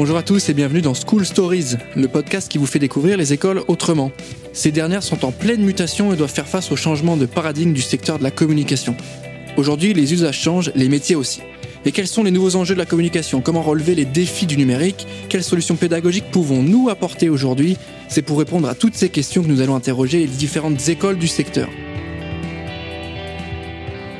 Bonjour à tous et bienvenue dans School Stories, le podcast qui vous fait découvrir les écoles autrement. Ces dernières sont en pleine mutation et doivent faire face au changement de paradigme du secteur de la communication. Aujourd'hui, les usages changent, les métiers aussi. Et quels sont les nouveaux enjeux de la communication? Comment relever les défis du numérique? Quelles solutions pédagogiques pouvons-nous apporter aujourd'hui? C'est pour répondre à toutes ces questions que nous allons interroger les différentes écoles du secteur.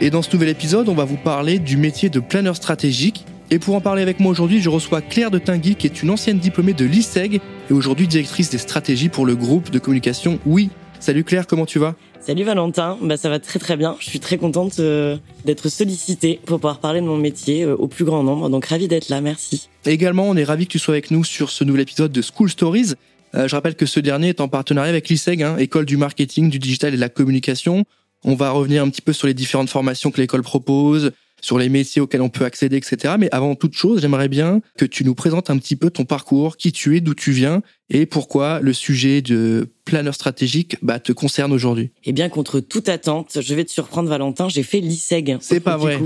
Et dans ce nouvel épisode, on va vous parler du métier de planeur stratégique. Et pour en parler avec moi aujourd'hui, je reçois Claire de Tinguy, qui est une ancienne diplômée de l'ISEG et aujourd'hui directrice des stratégies pour le groupe de communication Oui. Salut Claire, comment tu vas? Salut Valentin, bah ça va très très bien. Je suis très contente euh, d'être sollicitée pour pouvoir parler de mon métier euh, au plus grand nombre. Donc ravi d'être là, merci. Et également, on est ravi que tu sois avec nous sur ce nouvel épisode de School Stories. Euh, je rappelle que ce dernier est en partenariat avec l'ISEG, hein, école du marketing, du digital et de la communication. On va revenir un petit peu sur les différentes formations que l'école propose, sur les métiers auxquels on peut accéder, etc. Mais avant toute chose, j'aimerais bien que tu nous présentes un petit peu ton parcours, qui tu es, d'où tu viens et pourquoi le sujet de planeur stratégique bah, te concerne aujourd'hui. Eh bien, contre toute attente, je vais te surprendre, Valentin, j'ai fait l'ISEG. C'est pas vrai.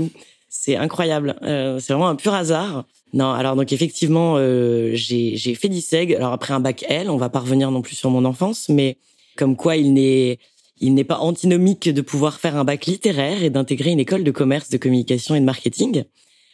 C'est incroyable. Euh, c'est vraiment un pur hasard. Non, alors donc effectivement, euh, j'ai fait l'ISEG. Alors après un bac L, on va pas revenir non plus sur mon enfance, mais comme quoi il n'est il n'est pas antinomique de pouvoir faire un bac littéraire et d'intégrer une école de commerce, de communication et de marketing.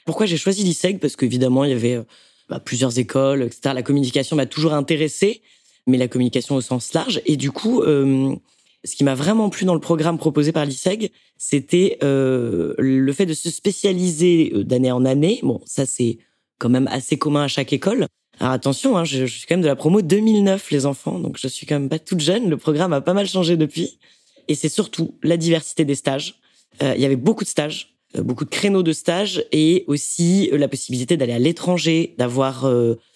Pourquoi j'ai choisi l'ISEG Parce qu'évidemment, il y avait euh, bah, plusieurs écoles, etc. La communication m'a toujours intéressé, mais la communication au sens large. Et du coup, euh, ce qui m'a vraiment plu dans le programme proposé par l'ISEG, c'était euh, le fait de se spécialiser d'année en année. Bon, ça c'est quand même assez commun à chaque école. Alors attention, hein, je, suis quand même de la promo 2009, les enfants, donc je suis quand même pas toute jeune. Le programme a pas mal changé depuis. Et c'est surtout la diversité des stages. Euh, il y avait beaucoup de stages, euh, beaucoup de créneaux de stages et aussi euh, la possibilité d'aller à l'étranger, d'avoir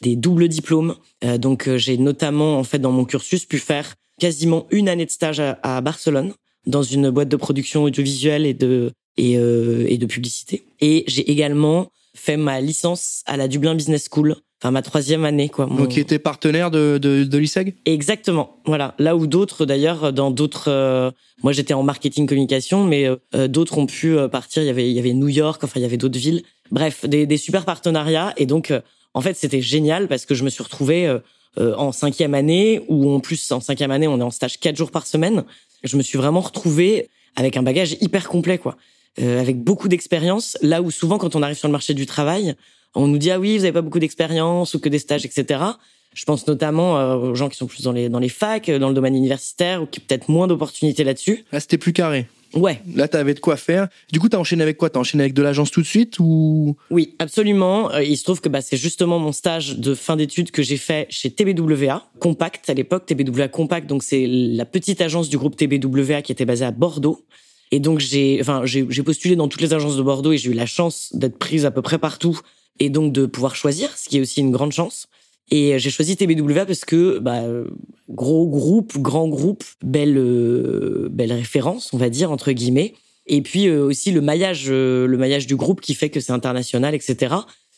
des doubles diplômes. donc j'ai notamment, en fait, dans mon cursus, pu faire quasiment une année de stage à, à Barcelone dans une boîte de production audiovisuelle et de et, et de publicité. Et j'ai également fait ma licence à la Dublin Business School enfin ma troisième année quoi. Mon... Donc qui était partenaire de de, de l'ISEG? Exactement, voilà. Là où d'autres d'ailleurs dans d'autres, euh, moi j'étais en marketing communication, mais euh, d'autres ont pu euh, partir. Il y avait il y avait New York, enfin il y avait d'autres villes. Bref, des, des super partenariats et donc en fait c'était génial parce que je me suis retrouvée en cinquième année ou en plus en cinquième année on est en stage quatre jours par semaine. Je me suis vraiment retrouvée avec un bagage hyper complet quoi. avec beaucoup d'expérience, là où souvent quand on arrive sur le marché du travail, on nous dit ah oui, vous avez pas beaucoup d'expérience ou que des stages, etc. Je pense notamment euh, aux gens qui sont plus dans les dans les facs, dans le domaine universitaire ou qui peut-être moins d'opportunités là-dessus. Là, c'était plus carré. Ouais. Là, t'avais de quoi faire. Du coup, t'as enchaîné avec quoi? T'as enchaîné avec de l'agence tout de suite ou? Oui, absolument. Euh, il se trouve que bah, c'est justement mon stage de fin d'études que j'ai fait chez TBWA, Compact à l'époque, TBWA Compact. Donc c'est la petite agence du groupe TBWA qui était basée à Bordeaux. Et donc j'ai, enfin, j'ai postulé dans toutes les agences de Bordeaux et j'ai eu la chance d'être prise à peu près partout et donc de pouvoir choisir, ce qui est aussi une grande chance. Et j'ai choisi TBWA parce que bah, gros groupe, grand groupe, belle euh, belle référence, on va dire entre guillemets. Et puis euh, aussi le maillage, euh, le maillage du groupe qui fait que c'est international, etc.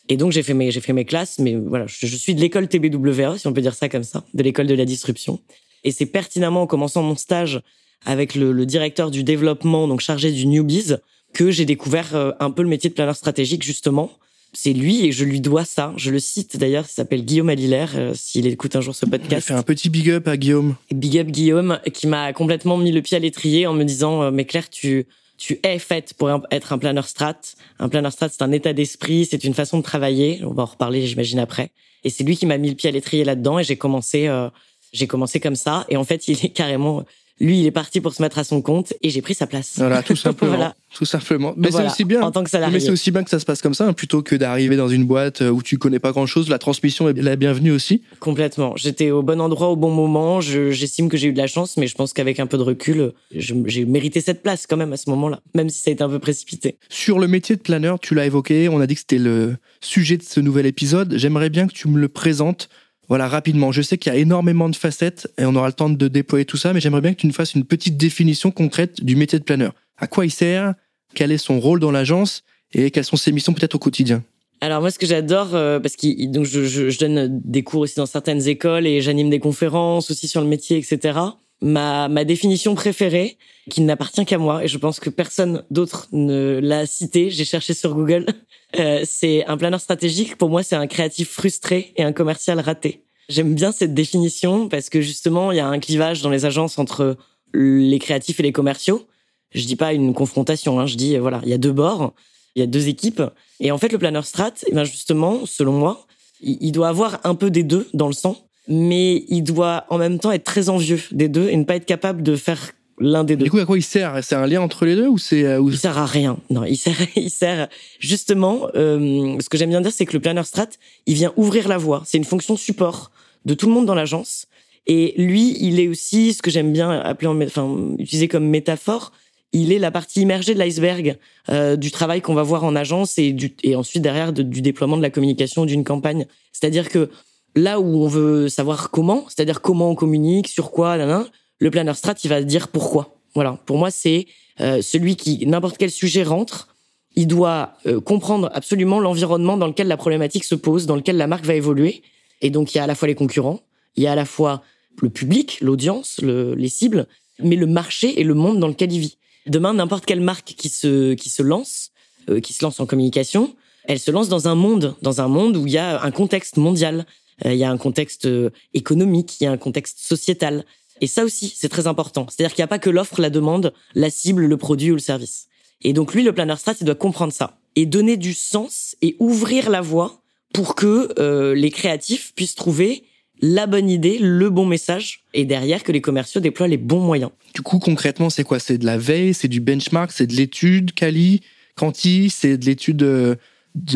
Et donc j'ai fait mes j'ai fait mes classes, mais voilà, je, suis de l'école TBWA, si on peut dire ça comme ça, de l'école de la disruption. Et c'est pertinemment en commençant mon stage avec le, le, directeur du développement, donc chargé du Newbies, que j'ai découvert un peu le métier de planeur stratégique justement c'est lui et je lui dois ça. Je le cite d'ailleurs, il s'appelle Guillaume Alilaire, euh, s'il écoute un jour ce podcast. fait un petit big up à Guillaume. Big up Guillaume, qui m'a complètement mis le pied à l'étrier en me disant, euh, mais Claire, tu, tu es faite pour être un planeur strat. Un planeur strat, c'est un état d'esprit, c'est une façon de travailler. On va en reparler, j'imagine, après. Et c'est lui qui m'a mis le pied à l'étrier là-dedans et j'ai commencé, euh, j'ai commencé comme ça. Et en fait, il est carrément lui, il est parti pour se mettre à son compte et j'ai pris sa place. Voilà, tout simplement. voilà. Tout simplement. Mais c'est aussi bien. En tant que salarié. Mais c'est aussi bien que ça se passe comme ça, hein, plutôt que d'arriver dans une boîte euh, où tu connais pas grand chose. La transmission est la bienvenue aussi. Complètement. J'étais au bon endroit au bon moment. J'estime que j'ai eu de la chance, mais je pense qu'avec un peu de recul, j'ai mérité cette place quand même à ce moment-là, même si ça a été un peu précipité. Sur le métier de planeur, tu l'as évoqué. On a dit que c'était le sujet de ce nouvel épisode. J'aimerais bien que tu me le présentes voilà, rapidement. Je sais qu'il y a énormément de facettes et on aura le temps de déployer tout ça, mais j'aimerais bien que tu nous fasses une petite définition concrète du métier de planeur. À quoi il sert? Quel est son rôle dans l'agence? Et quelles sont ses missions peut-être au quotidien? Alors moi, ce que j'adore, euh, parce que donc je, je, je, donne des cours aussi dans certaines écoles et j'anime des conférences aussi sur le métier, etc. ma, ma définition préférée, qui n'appartient qu'à moi, et je pense que personne d'autre ne l'a cité, j'ai cherché sur Google, euh, c'est un planeur stratégique, pour moi c'est un créatif frustré et un commercial raté. J'aime bien cette définition parce que justement, il y a un clivage dans les agences entre les créatifs et les commerciaux. Je dis pas une confrontation, hein, je dis voilà, il y a deux bords, il y a deux équipes, et en fait le planeur strat, eh ben justement, selon moi, il doit avoir un peu des deux dans le sang mais il doit en même temps être très envieux des deux et ne pas être capable de faire l'un des deux. Du coup, à quoi il sert? C'est un lien entre les deux ou c'est euh, Il sert à rien. Non, il sert, il sert justement. Euh, ce que j'aime bien dire, c'est que le planner strat, il vient ouvrir la voie. C'est une fonction support de tout le monde dans l'agence. Et lui, il est aussi ce que j'aime bien appeler, enfin, utiliser comme métaphore. Il est la partie immergée de l'iceberg euh, du travail qu'on va voir en agence et, du, et ensuite derrière du déploiement de la communication d'une campagne. C'est-à-dire que là où on veut savoir comment, c'est-à-dire comment on communique, sur quoi, là, le planner strat, il va dire pourquoi. Voilà. Pour moi, c'est euh, celui qui, n'importe quel sujet rentre, il doit euh, comprendre absolument l'environnement dans lequel la problématique se pose, dans lequel la marque va évoluer. Et donc, il y a à la fois les concurrents, il y a à la fois le public, l'audience, les cibles, mais le marché et le monde dans lequel il vit. Demain, n'importe quelle marque qui se qui se lance, euh, qui se lance en communication, elle se lance dans un monde, dans un monde où il y a un contexte mondial, il y a un contexte euh, économique, il y a un contexte sociétal. Et ça aussi, c'est très important. C'est-à-dire qu'il n'y a pas que l'offre, la demande, la cible, le produit ou le service. Et donc lui, le planner strat, il doit comprendre ça et donner du sens et ouvrir la voie pour que euh, les créatifs puissent trouver la bonne idée, le bon message, et derrière que les commerciaux déploient les bons moyens. Du coup, concrètement, c'est quoi? C'est de la veille, c'est du benchmark, c'est de l'étude, Cali, Quanti, c'est de l'étude de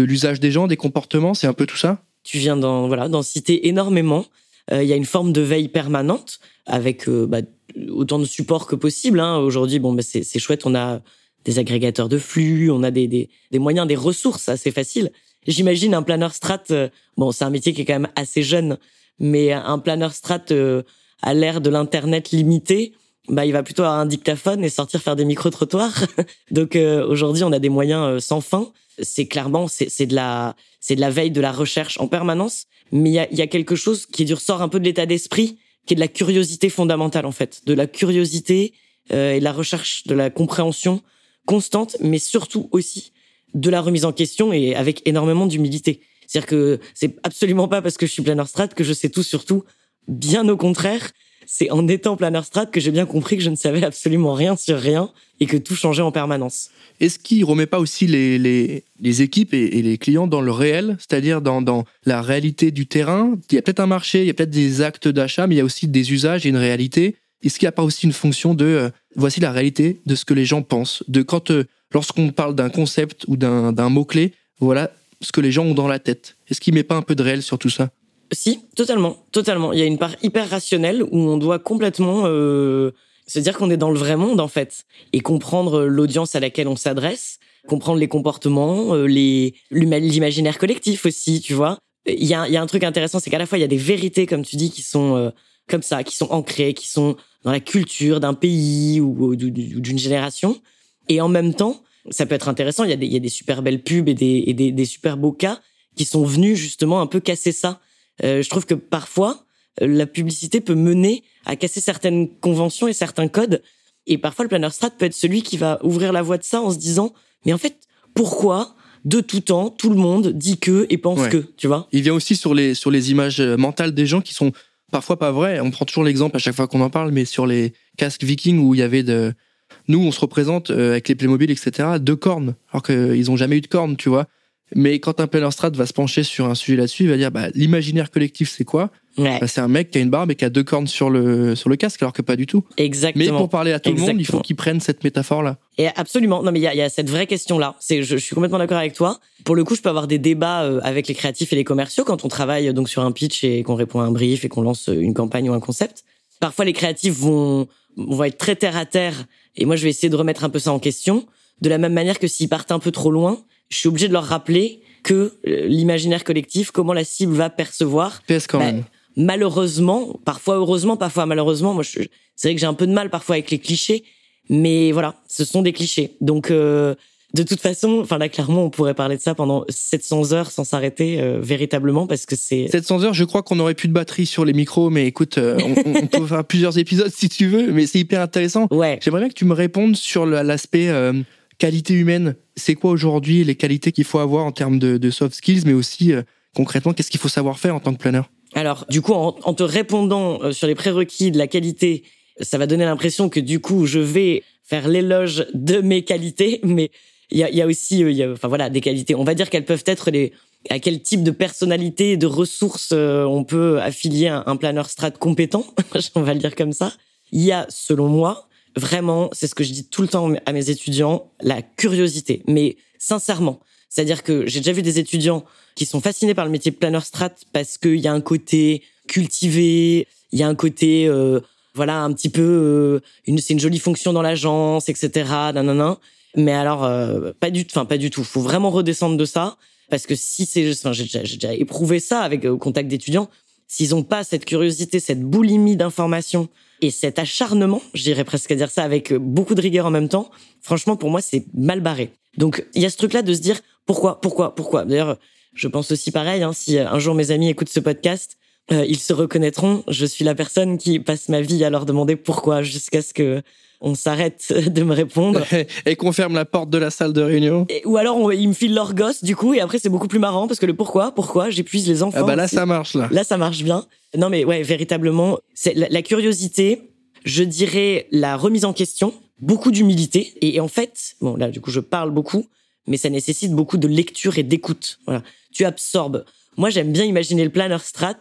l'usage des gens, des comportements, c'est un peu tout ça? Tu viens d'en voilà d'en citer énormément. Euh, il y a une forme de veille permanente avec euh, bah, autant de support que possible. Hein. Aujourd'hui, bon, bah, c'est chouette. On a des agrégateurs de flux, on a des, des, des moyens, des ressources assez faciles. J'imagine un planeur strat. Euh, bon, c'est un métier qui est quand même assez jeune, mais un planeur strat à l'ère de l'internet limité, bah il va plutôt avoir un dictaphone et sortir faire des micro trottoirs. Donc aujourd'hui, on a des moyens sans fin. C'est clairement c'est de la c'est de la veille, de la recherche en permanence. Mais il y a, y a, quelque chose qui du ressort un peu de l'état d'esprit, qui est de la curiosité fondamentale en fait, de la curiosité euh, et de la recherche, de la compréhension constante, mais surtout aussi de la remise en question et avec énormément d'humilité. C'est-à-dire que c'est absolument pas parce que je suis planner strat que je sais tout sur tout. Bien au contraire, c'est en étant planner strat que j'ai bien compris que je ne savais absolument rien sur rien et que tout changeait en permanence. Est-ce qu'il remet pas aussi les, les, équipes et, les clients dans le réel, c'est-à-dire dans, dans la réalité du terrain? Il y a peut-être un marché, il y a peut-être des actes d'achat, mais il y a aussi des usages et une réalité. Est-ce qu'il n'y a pas aussi une fonction de euh, voici la réalité de ce que les gens pensent, de quand euh, lorsqu'on parle d'un concept ou d'un mot clé, voilà ce que les gens ont dans la tête. Est-ce qu'il met pas un peu de réel sur tout ça? Si, totalement, totalement. Il y a une part hyper rationnelle où on doit complètement euh, se dire qu'on est dans le vrai monde en fait et comprendre l'audience à laquelle on s'adresse, comprendre les comportements, euh, les l'imaginaire collectif aussi, tu vois. Il y a, y a un truc intéressant, c'est qu'à la fois il y a des vérités comme tu dis qui sont euh, comme ça, qui sont ancrées, qui sont dans la culture d'un pays ou, d'une génération, et en même temps ça peut être intéressant. Il y a des, il y a des super belles pubs et des, et des, des super beaux cas qui sont venus justement un peu casser ça. Euh, je trouve que parfois la publicité peut mener à casser certaines conventions et certains codes. Et parfois, le planner strat peut être celui qui va ouvrir la voie de ça en se disant, mais en fait, pourquoi de tout temps, tout le monde dit que et pense que, tu vois? Il vient aussi sur les sur les images euh, mentales des gens qui sont parfois pas vraies. On prend toujours l'exemple à chaque fois qu'on en parle, mais sur les casques vikings où il y avait de nous, on se représente euh, avec les Playmobil, etc. Deux cornes, alors qu'ils ont jamais eu de cornes, tu vois. Mais quand un planner strat va se pencher sur un sujet là-dessus, il va dire bah, l'imaginaire collectif, c'est quoi? Bah, C'est un mec qui a une barbe et qui a deux cornes sur le, sur le casque, alors que pas du tout. Exactement. Mais pour parler à tout le monde, il faut qu'il prenne cette métaphore-là. Et absolument. Non, mais il y a, y a, cette vraie question-là. C'est, je, je, suis complètement d'accord avec toi. Pour le coup, je peux avoir des débats euh, avec les créatifs et les commerciaux quand on travaille donc sur un pitch et qu'on répond à un brief et qu'on lance une campagne ou un concept. Parfois, les créatifs vont, vont être très terre à terre. Et moi, je vais essayer de remettre un peu ça en question. De la même manière que s'ils partent un peu trop loin, je suis obligé de leur rappeler que euh, l'imaginaire collectif, comment la cible va percevoir. quand bah, même. Malheureusement, parfois heureusement, parfois malheureusement, moi c'est vrai que j'ai un peu de mal parfois avec les clichés, mais voilà, ce sont des clichés. Donc euh, de toute façon, enfin là clairement, on pourrait parler de ça pendant 700 heures sans s'arrêter euh, véritablement parce que c'est 700 heures. Je crois qu'on aurait plus de batterie sur les micros, mais écoute, euh, on, on, peut faire plusieurs épisodes si tu veux, mais c'est hyper intéressant. Ouais. J'aimerais bien que tu me répondes sur l'aspect euh, qualité humaine. C'est quoi aujourd'hui les qualités qu'il faut avoir en termes de, soft skills, mais aussi concrètement, qu'est-ce qu'il faut savoir faire en tant que planeur? Alors, du coup, en, te répondant sur les prérequis de la qualité, ça va donner l'impression que du coup, je vais faire l'éloge de mes qualités, mais il y a, aussi, euh, enfin voilà, des qualités. On va dire qu'elles peuvent être les à quel type de personnalité, de ressources euh, on peut affilier un, un planeur strat compétent, on va le dire comme ça. Il y a, selon moi, vraiment, c'est ce que je dis tout le temps à mes étudiants, la curiosité. Mais sincèrement, c'est-à-dire que j'ai déjà vu des étudiants qui sont fascinés par le métier de planeur strat parce qu'il y a un côté cultivé, il y a un côté euh, voilà un petit peu euh, c'est une jolie fonction dans l'agence, etc. Nanana. Mais alors, euh, pas du, enfin pas du tout. Faut vraiment redescendre de ça parce que si c'est, enfin j'ai déjà, déjà, éprouvé ça avec au contact d'étudiants. S'ils ont pas cette curiosité, cette boulimie d'information et cet acharnement, j'irais presque à dire ça avec beaucoup de rigueur en même temps. Franchement, pour moi, c'est mal barré. Donc il y a ce truc-là de se dire pourquoi, pourquoi, pourquoi? D'ailleurs, je pense aussi pareil. Hein, si un jour mes amis écoutent ce podcast, euh, ils se reconnaîtront. Je suis la personne qui passe ma vie à leur demander pourquoi jusqu'à ce que on s'arrête de me répondre. et qu'on ferme la porte de la salle de réunion. ou alors ils me filent leur gosse du coup et après c'est beaucoup plus marrant parce que le pourquoi, pourquoi, j'épuise les enfants. Ah bah là ça marche là. Là ça marche bien. Non mais ouais véritablement c'est la, curiosité, je dirais la remise en question, beaucoup d'humilité et, en fait bon là du coup je parle beaucoup mais ça nécessite beaucoup de lecture et d'écoute. Voilà, tu absorbes. Moi j'aime bien imaginer le planner strat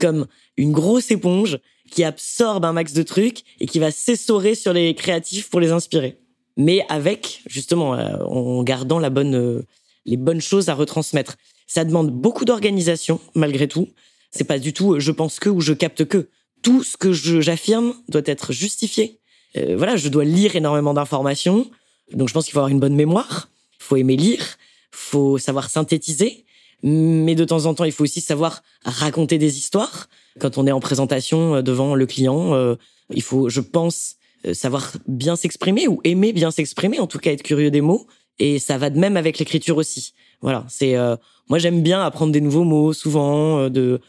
comme une grosse éponge qui absorbe un max de trucs et qui va s'essorer sur les créatifs pour les inspirer. Mais avec, justement, euh, en gardant la bonne, euh, les bonnes choses à retransmettre. Ça demande beaucoup d'organisation, malgré tout. C'est pas du tout je pense que ou je capte que. Tout ce que j'affirme doit être justifié. Euh, voilà, je dois lire énormément d'informations. Donc je pense qu'il faut avoir une bonne mémoire. Faut aimer lire. faut savoir synthétiser. Mais de temps en temps, il faut aussi savoir raconter des histoires. Quand on est en présentation euh, devant le client, euh, il faut, je pense, euh, savoir bien s'exprimer ou aimer bien s'exprimer, en tout cas être curieux des mots. Et ça va de même avec l'écriture aussi. Voilà, c'est moi j'aime bien apprendre des nouveaux mots souvent de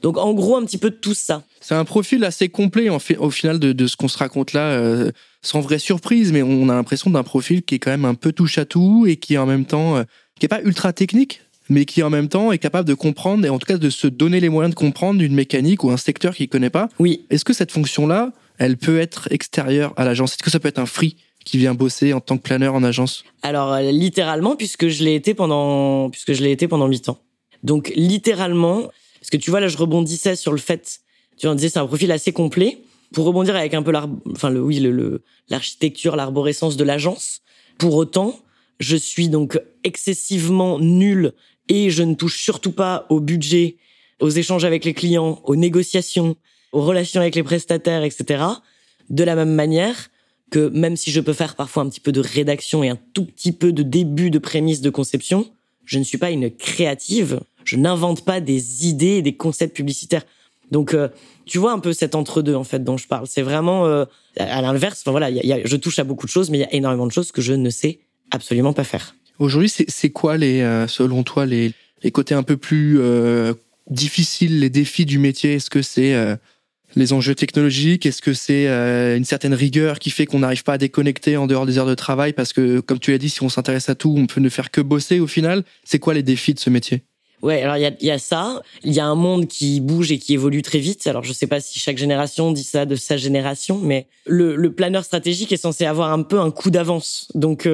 donc en gros un petit peu de tout ça. C'est un profil assez complet au final de, de ce qu'on se raconte là, sans vraie surprise, mais on a l'impression d'un profil qui est quand même un peu touche à tout et qui en même temps qui est pas ultra technique, mais qui en même temps est capable de comprendre et en tout cas de se donner les moyens de comprendre une mécanique ou un secteur qu'il connaît pas. Oui. Est-ce que cette fonction-là, elle peut être extérieure à l'agence? Est-ce que ça peut être un free qui vient bosser en tant que planeur en agence? Alors euh, littéralement puisque je l'ai été pendant puisque je l'ai été pendant 8 ans. Donc littéralement parce que tu vois là je rebondissais sur le fait tu en disais c'est un profil assez complet pour rebondir avec un peu enfin le oui le l'architecture l'arborescence de l'agence. Pour autant, je suis donc excessivement nul et je ne touche surtout pas au budget, aux échanges avec les clients, aux négociations, aux relations avec les prestataires, etc. De la même manière que même si je peux faire parfois un petit peu de rédaction et un tout petit peu de début de prémisse de conception, je ne suis pas une créative. Je n'invente pas des idées et des concepts publicitaires. Donc, euh, tu vois un peu cet entre-deux en fait dont je parle. C'est vraiment euh, à l'inverse. Enfin voilà, y a, je touche à beaucoup de choses, mais il y a énormément de choses que je ne sais absolument pas faire. Aujourd'hui, c'est quoi les, euh, selon toi, les, les côtés un peu plus euh, difficiles, les défis du métier? Est-ce que c'est euh, les enjeux technologiques? Est-ce que c'est une certaine rigueur qui fait qu'on n'arrive pas à déconnecter en dehors des heures de travail? Parce que, comme tu l'as dit, si on s'intéresse à tout, on peut ne faire que bosser au final. C'est quoi les défis de ce métier? Ouais, alors il y a, y a, ça. Il y a un monde qui bouge et qui évolue très vite. Alors je sais pas si chaque génération dit ça de sa génération, mais le, le planeur stratégique est censé avoir un peu un coup d'avance. Donc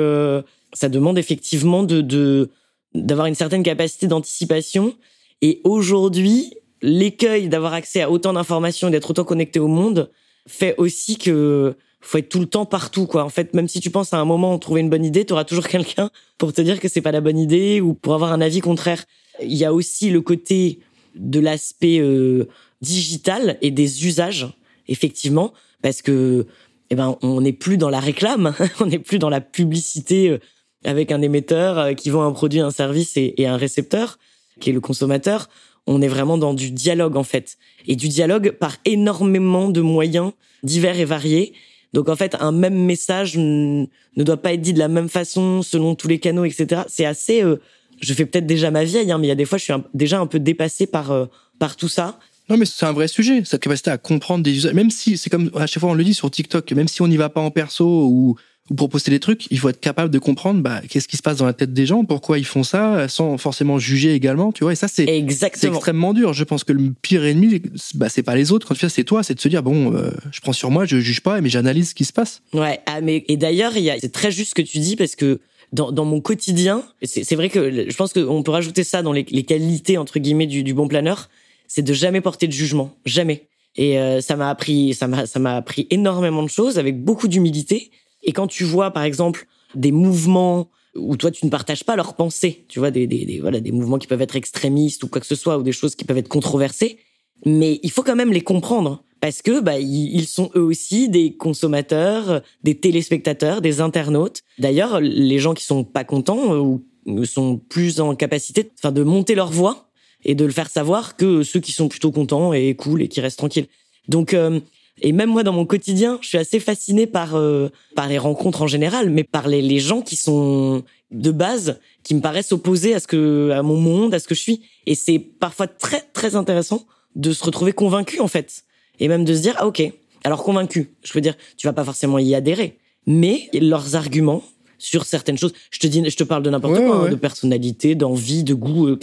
ça demande effectivement de d'avoir une certaine capacité d'anticipation. Et aujourd'hui, l'écueil d'avoir accès à autant d'informations et d'être autant connecté au monde fait aussi que faut être tout le temps partout quoi. En fait, même si tu penses à un moment trouver une bonne idée, tu auras toujours quelqu'un pour te dire que c'est pas la bonne idée ou pour avoir un avis contraire. Il y a aussi le côté de l'aspect euh, digital et des usages effectivement parce que eh ben on n'est plus dans la réclame, on n'est plus dans la publicité euh, avec un émetteur euh, qui vend un produit, un service et, un récepteur, qui est le consommateur. On est vraiment dans du dialogue en fait, et du dialogue par énormément de moyens divers et variés. Donc en fait, un même message ne doit pas être dit de la même façon selon tous les canaux, etc. C'est assez. Euh, je fais peut-être déjà ma vieille, hein, mais il y a des fois, je suis déjà un peu dépassé par euh, par tout ça. Non, mais c'est un vrai sujet, cette capacité à comprendre des usages. Même si c'est comme à chaque fois on le dit sur TikTok, même si on n'y va pas en perso ou ou pour poster des trucs, il faut être capable de comprendre bah, qu'est-ce qui se passe dans la tête des gens, pourquoi ils font ça, sans forcément juger également, tu vois. Et ça, c'est extrêmement dur. Je pense que le pire ennemi, bah, c'est pas les autres. Quand tu fais, c'est toi, c'est de se dire bon, euh, je prends sur moi, je juge pas, mais j'analyse ce qui se passe. Ouais. Ah, mais et d'ailleurs, il y a, c'est très juste ce que tu dis parce que dans, dans mon quotidien, c'est vrai que je pense qu'on peut rajouter ça dans les, les qualités entre guillemets du, du bon planeur, c'est de jamais porter de jugement, jamais. Et euh, ça m'a appris, ça m'a, ça m'a appris énormément de choses avec beaucoup d'humilité. Et quand tu vois, par exemple, des mouvements où toi tu ne partages pas leurs pensées, tu vois, des, des, des, voilà, des mouvements qui peuvent être extrémistes ou quoi que ce soit, ou des choses qui peuvent être controversées, mais il faut quand même les comprendre parce que bah ils sont eux aussi des consommateurs, des téléspectateurs, des internautes. D'ailleurs, les gens qui sont pas contents euh, ou sont plus en capacité, enfin, de monter leur voix et de le faire savoir que ceux qui sont plutôt contents et cool et qui restent tranquilles. Donc euh, et même moi, dans mon quotidien, je suis assez fascinée par euh, par les rencontres en général, mais par les, les gens qui sont de base, qui me paraissent opposés à ce que à mon monde, à ce que je suis. Et c'est parfois très très intéressant de se retrouver convaincu en fait, et même de se dire ah ok. Alors convaincu, je veux dire, tu vas pas forcément y adhérer, mais leurs arguments sur certaines choses. Je te dis, je te parle de n'importe quoi, hein, de personnalité, d'envie, de goût, euh,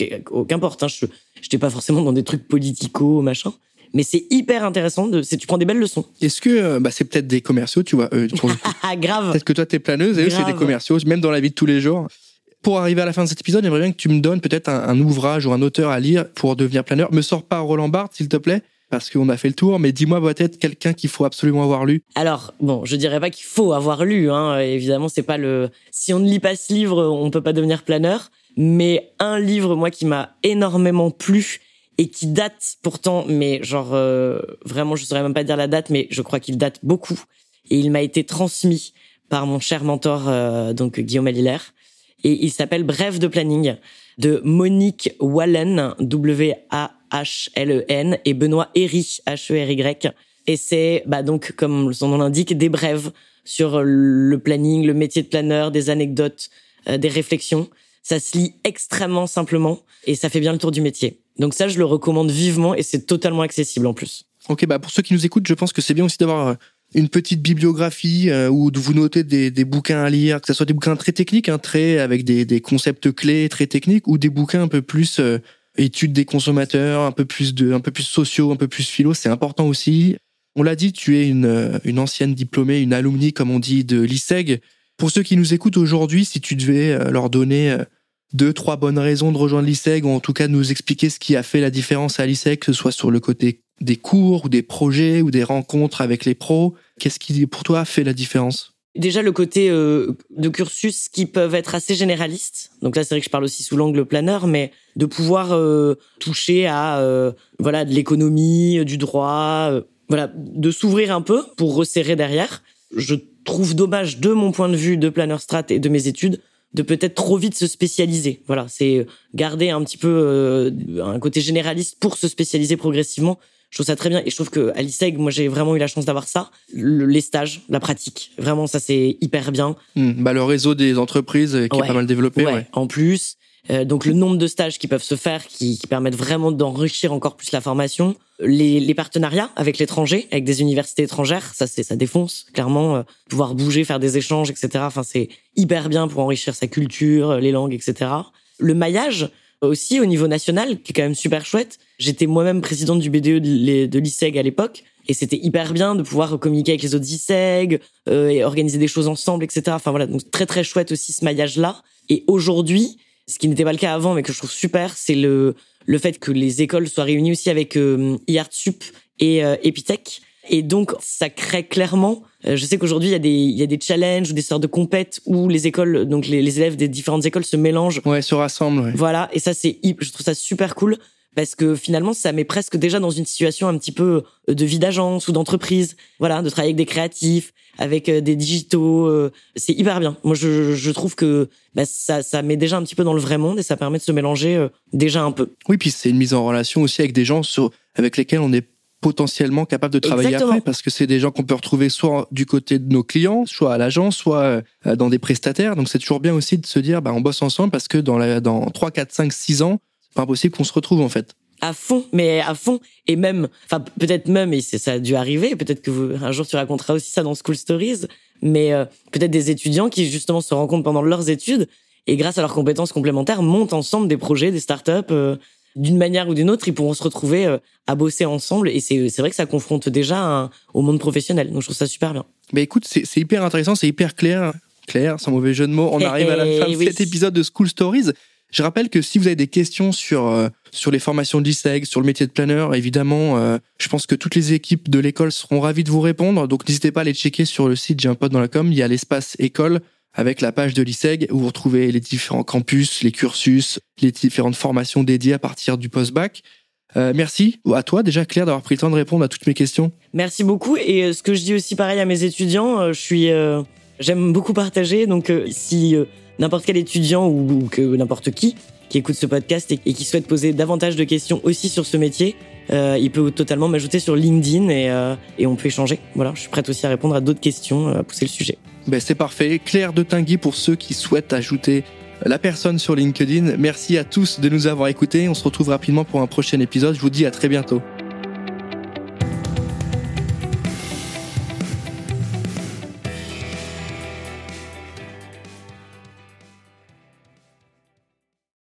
qu'importe. Hein, je, je pas forcément dans des trucs politico, machin mais c'est hyper intéressant. De, tu prends des belles leçons. Est-ce que euh, bah, c'est peut-être des commerciaux, tu vois euh, Grave. Peut-être que toi t'es planeuse et eux c'est des commerciaux, même dans la vie de tous les jours. Pour arriver à la fin de cet épisode, j'aimerais bien que tu me donnes peut-être un, ouvrage ou un auteur à lire pour devenir planeur. Me sors pas Roland Barthes, s'il te plaît, parce qu'on a fait le tour, mais dis-moi peut-être quelqu'un qu'il faut absolument avoir lu. Alors, bon, je dirais pas qu'il faut avoir lu, hein. évidemment, c'est pas le... Si on ne lit pas ce livre, on peut pas devenir planeur, mais un livre, moi, qui m'a énormément plu, et qui date pourtant, mais genre euh, vraiment, je saurais même pas dire la date, mais je crois qu'il date beaucoup. Et il m'a été transmis par mon cher mentor, euh, donc Guillaume Alilaire. Et il s'appelle Bref de planning de Monique Wallen, W-A-H-L-E-N, et Benoît Herry, H-E-R-Y. Et c'est, bah donc, comme son nom l'indique, des brèves sur le planning, le métier de planeur, des anecdotes, euh, des réflexions. Ça se lit extrêmement simplement et ça fait bien le tour du métier. Donc ça, je le recommande vivement et c'est totalement accessible en plus. Ok, bah pour ceux qui nous écoutent, je pense que c'est bien aussi d'avoir euh, une petite bibliographie euh, de vous noter des, bouquins à lire, que ce soit des bouquins très techniques, hein, très avec des, concepts clés très techniques, ou des bouquins un peu plus euh, études des consommateurs, un peu plus de, un peu plus sociaux, un peu plus philo. C'est important aussi. On l'a dit, tu es une, une ancienne diplômée, une alumni, comme on dit, de l'ISEG. Pour ceux qui nous écoutent aujourd'hui, si tu devais leur donner deux, trois bonnes raisons de rejoindre l'ISEG, ou en tout cas de nous expliquer ce qui a fait la différence à l'ISEG, que ce soit sur le côté des cours, ou des projets, ou des rencontres avec les pros. Qu'est-ce qui, pour toi, fait la différence? Déjà le côté euh, de cursus qui peuvent être assez généralistes. Donc là, c'est vrai que je parle aussi sous l'angle planeur, mais de pouvoir euh, toucher à euh, voilà de l'économie, du droit, voilà, de s'ouvrir un peu pour resserrer derrière. Je trouve dommage de mon point de vue de planeur strat et de mes études de peut-être trop vite se spécialiser. Voilà, c'est garder un petit peu euh, un côté généraliste pour se spécialiser progressivement. Je trouve ça très bien et je trouve que à l'ISEG, moi j'ai vraiment eu la chance d'avoir ça, les stages, la pratique. Vraiment ça c'est hyper bien. Hmm, bah le réseau des entreprises qui est pas mal développé. Ouais. En plus, euh, donc le nombre de stages qui peuvent se faire, qui, qui permettent vraiment d'enrichir encore plus la formation, les, les partenariats avec l'étranger, avec des universités étrangères, ça c'est ça défonce clairement. Euh, pouvoir bouger, faire des échanges, etc. Enfin c'est hyper bien pour enrichir sa culture, les langues, etc. Le maillage aussi au niveau national, qui est quand même super chouette. J'étais moi-même présidente du BDE de l'ISEG à l'époque. Et c'était hyper bien de pouvoir communiquer avec les autres ISEG euh, et organiser des choses ensemble, etc. Enfin voilà, donc très très chouette aussi ce maillage-là. Et aujourd'hui, ce qui n'était pas le cas avant, mais que je trouve super, c'est le le fait que les écoles soient réunies aussi avec euh, IARTSUP et euh, Epitech. Et donc, ça crée clairement. Euh, je sais qu'aujourd'hui, il y a des il y a des challenges ou des sortes de compètes où les écoles, donc les, les élèves des différentes écoles se mélangent. Ouais, se rassemblent. Ouais. Voilà, et ça c'est, je trouve ça super cool parce que finalement ça met presque déjà dans une situation un petit peu euh, de vie d'agence ou d'entreprise. Voilà de travailler avec des créatifs avec euh, des digitaux euh, c'est hyper bien. Moi je, je trouve que bah, ça ça met déjà un petit peu dans le vrai monde et ça permet de se mélanger déjà un peu. Oui puis c'est une mise en relation aussi avec des gens sur avec lesquels on n'est potentiellement capables de travailler après parce que c'est des gens qu'on peut retrouver soit du côté de nos clients, soit à l'agence, soit dans des prestataires. Donc c'est toujours bien aussi de se dire bah on bosse ensemble parce que dans la, dans 3 4 5 6 ans, pas impossible qu'on se retrouve en fait. À fond, mais à fond et même enfin peut-être même et ça a dû arriver, peut-être que vous, un jour tu raconteras aussi ça dans School Stories, mais euh, peut-être des étudiants qui justement se rencontrent pendant leurs études et grâce à leurs compétences complémentaires montent ensemble des projets, des startups euh, d'une manière ou d'une autre, ils pourront se retrouver euh, à bosser ensemble. Et c'est vrai que ça confronte déjà au monde professionnel. Donc je trouve ça super bien. Mais écoute, c'est hyper intéressant, c'est hyper clair. Clair, sans mauvais jeu de mots. On arrive à la fin de cet épisode de School Stories. Je rappelle que si vous avez des questions sur euh, sur les formations d'ISEG, sur le métier de planeur, évidemment, euh, je pense que toutes les équipes de l'école seront ravies de vous répondre. Donc n'hésitez pas à les checker sur le site J'ai un pote dans la com. Il y a l'espace école avec la page de l'ISEG où vous retrouvez les différents campus, les cursus, les différentes formations dédiées à partir du post-bac. Euh, merci à toi déjà Claire d'avoir pris le temps de répondre à toutes mes questions. Merci beaucoup et euh, ce que je dis aussi pareil à mes étudiants, euh, je suis j'aime beaucoup partager donc si n'importe quel étudiant ou, que n'importe qui qui écoute ce podcast et, qui souhaite poser davantage de questions aussi sur ce métier, il peut totalement m'ajouter sur LinkedIn et, et on peut échanger. Voilà, je suis prête aussi à répondre à d'autres questions, à pousser le sujet. Ben, c'est parfait. Claire de Tinguy pour ceux qui souhaitent ajouter la personne sur LinkedIn. Merci à tous de nous avoir écoutés. On se retrouve rapidement pour un prochain épisode. Je vous dis à très bientôt.